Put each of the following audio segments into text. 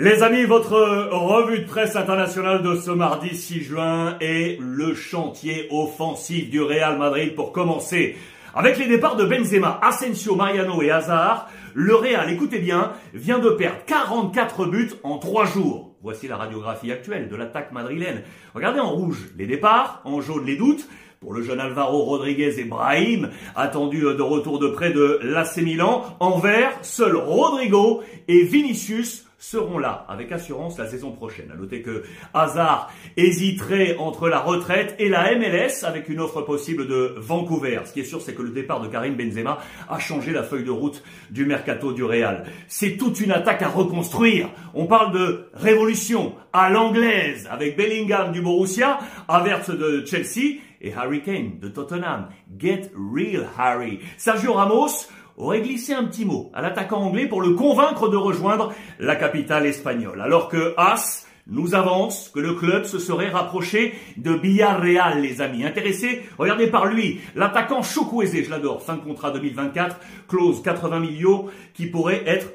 Les amis, votre revue de presse internationale de ce mardi 6 juin est le chantier offensif du Real Madrid pour commencer. Avec les départs de Benzema, Asensio, Mariano et Hazard, le Real, écoutez bien, vient de perdre 44 buts en 3 jours. Voici la radiographie actuelle de l'attaque madrilène. Regardez en rouge les départs, en jaune les doutes. Pour le jeune Alvaro Rodriguez et Brahim, attendu de retour de près de l'AC Milan, en vert, seul Rodrigo et Vinicius seront là avec assurance la saison prochaine. À noter que Hazard hésiterait entre la retraite et la MLS avec une offre possible de Vancouver. Ce qui est sûr, c'est que le départ de Karim Benzema a changé la feuille de route du mercato du Real. C'est toute une attaque à reconstruire. On parle de révolution à l'anglaise avec Bellingham du Borussia, Havertz de Chelsea et Harry Kane de Tottenham. Get real Harry. Sergio Ramos aurait glissé un petit mot à l'attaquant anglais pour le convaincre de rejoindre la capitale espagnole. Alors que As nous avance que le club se serait rapproché de Villarreal, les amis. Intéressé Regardez par lui, l'attaquant Chukwueze, je l'adore, fin de contrat 2024, clause 80 millions, qui pourrait être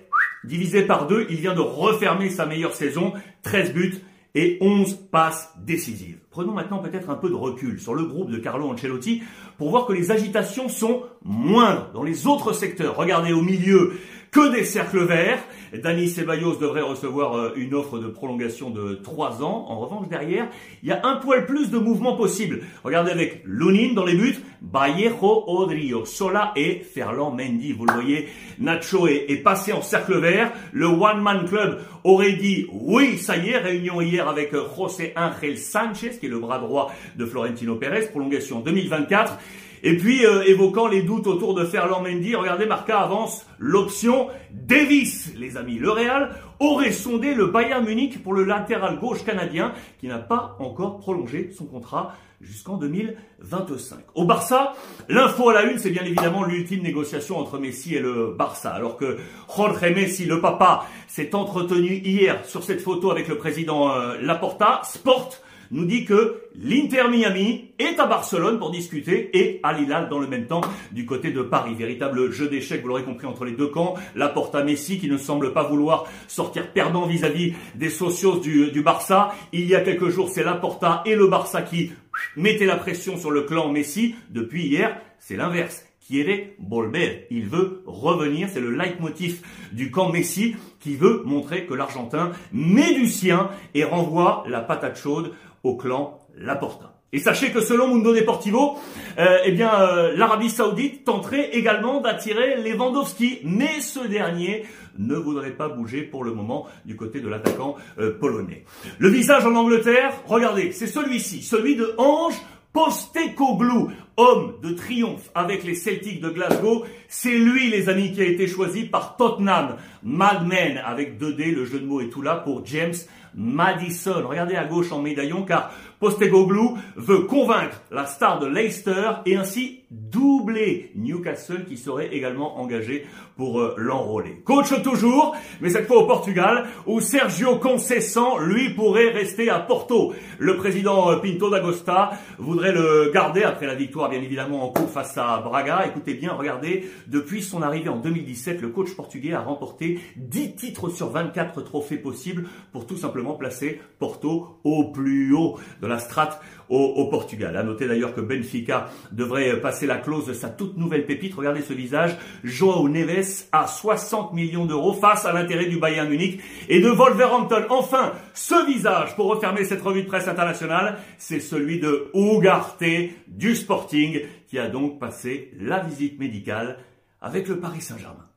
divisé par deux. Il vient de refermer sa meilleure saison, 13 buts et 11 passes décisives. Prenons maintenant peut-être un peu de recul sur le groupe de Carlo Ancelotti pour voir que les agitations sont moindres dans les autres secteurs. Regardez au milieu, que des cercles verts. Dani Ceballos devrait recevoir euh, une offre de prolongation de 3 ans. En revanche, derrière, il y a un poil plus de mouvements possibles. Regardez avec Lunin dans les buts, Vallejo, Odrio, Sola et Ferland Mendy. Vous le voyez, Nacho est, est passé en cercle vert. Le One Man Club aurait dit oui, ça y est, réunion hier avec euh, José Ángel Sanchez, qui est le bras droit de Florentino Pérez, prolongation 2024. Et puis, euh, évoquant les doutes autour de Ferland Mendy, regardez, Marca avance l'option Davis, les amis. Le Real aurait sondé le Bayern Munich pour le latéral gauche canadien qui n'a pas encore prolongé son contrat jusqu'en 2025. Au Barça, l'info à la une, c'est bien évidemment l'ultime négociation entre Messi et le Barça. Alors que Jorge Messi, le papa, s'est entretenu hier sur cette photo avec le président euh, Laporta, Sport nous dit que l'Inter Miami est à Barcelone pour discuter et à Hilal dans le même temps du côté de Paris. Véritable jeu d'échecs, vous l'aurez compris, entre les deux camps. La à Messi qui ne semble pas vouloir sortir perdant vis-à-vis des socios du, du Barça. Il y a quelques jours, c'est Laporta et le Barça qui mettaient la pression sur le clan Messi. Depuis hier, c'est l'inverse. Quiere volver. Il veut revenir. C'est le leitmotiv du camp Messi qui veut montrer que l'Argentin met du sien et renvoie la patate chaude au clan Laporta. Et sachez que selon Mundo Deportivo, euh, eh euh, l'Arabie Saoudite tenterait également d'attirer Lewandowski, mais ce dernier ne voudrait pas bouger pour le moment du côté de l'attaquant euh, polonais. Le visage en Angleterre, regardez, c'est celui-ci, celui de Ange Postecoglou, homme de triomphe avec les Celtics de Glasgow, c'est lui, les amis, qui a été choisi par Tottenham. Madman, avec 2D, le jeu de mots est tout là pour James Madison. Regardez à gauche en médaillon, car Postecoglou veut convaincre la star de Leicester et ainsi doubler Newcastle qui serait également engagé pour euh, l'enrôler. Coach toujours, mais cette fois au Portugal, où Sergio Conceição, lui, pourrait rester à Porto. Le président euh, Pinto d'Agosta voudrait le garder après la victoire, bien évidemment, en cours face à Braga. Écoutez bien, regardez, depuis son arrivée en 2017, le coach portugais a remporté 10 titres sur 24 trophées possibles pour tout simplement placer Porto au plus haut de la strate au, Portugal. À noter d'ailleurs que Benfica devrait passer la clause de sa toute nouvelle pépite. Regardez ce visage. Joao Neves à 60 millions d'euros face à l'intérêt du Bayern Munich et de Wolverhampton. Enfin, ce visage pour refermer cette revue de presse internationale, c'est celui de Ugarte du Sporting qui a donc passé la visite médicale avec le Paris Saint-Germain.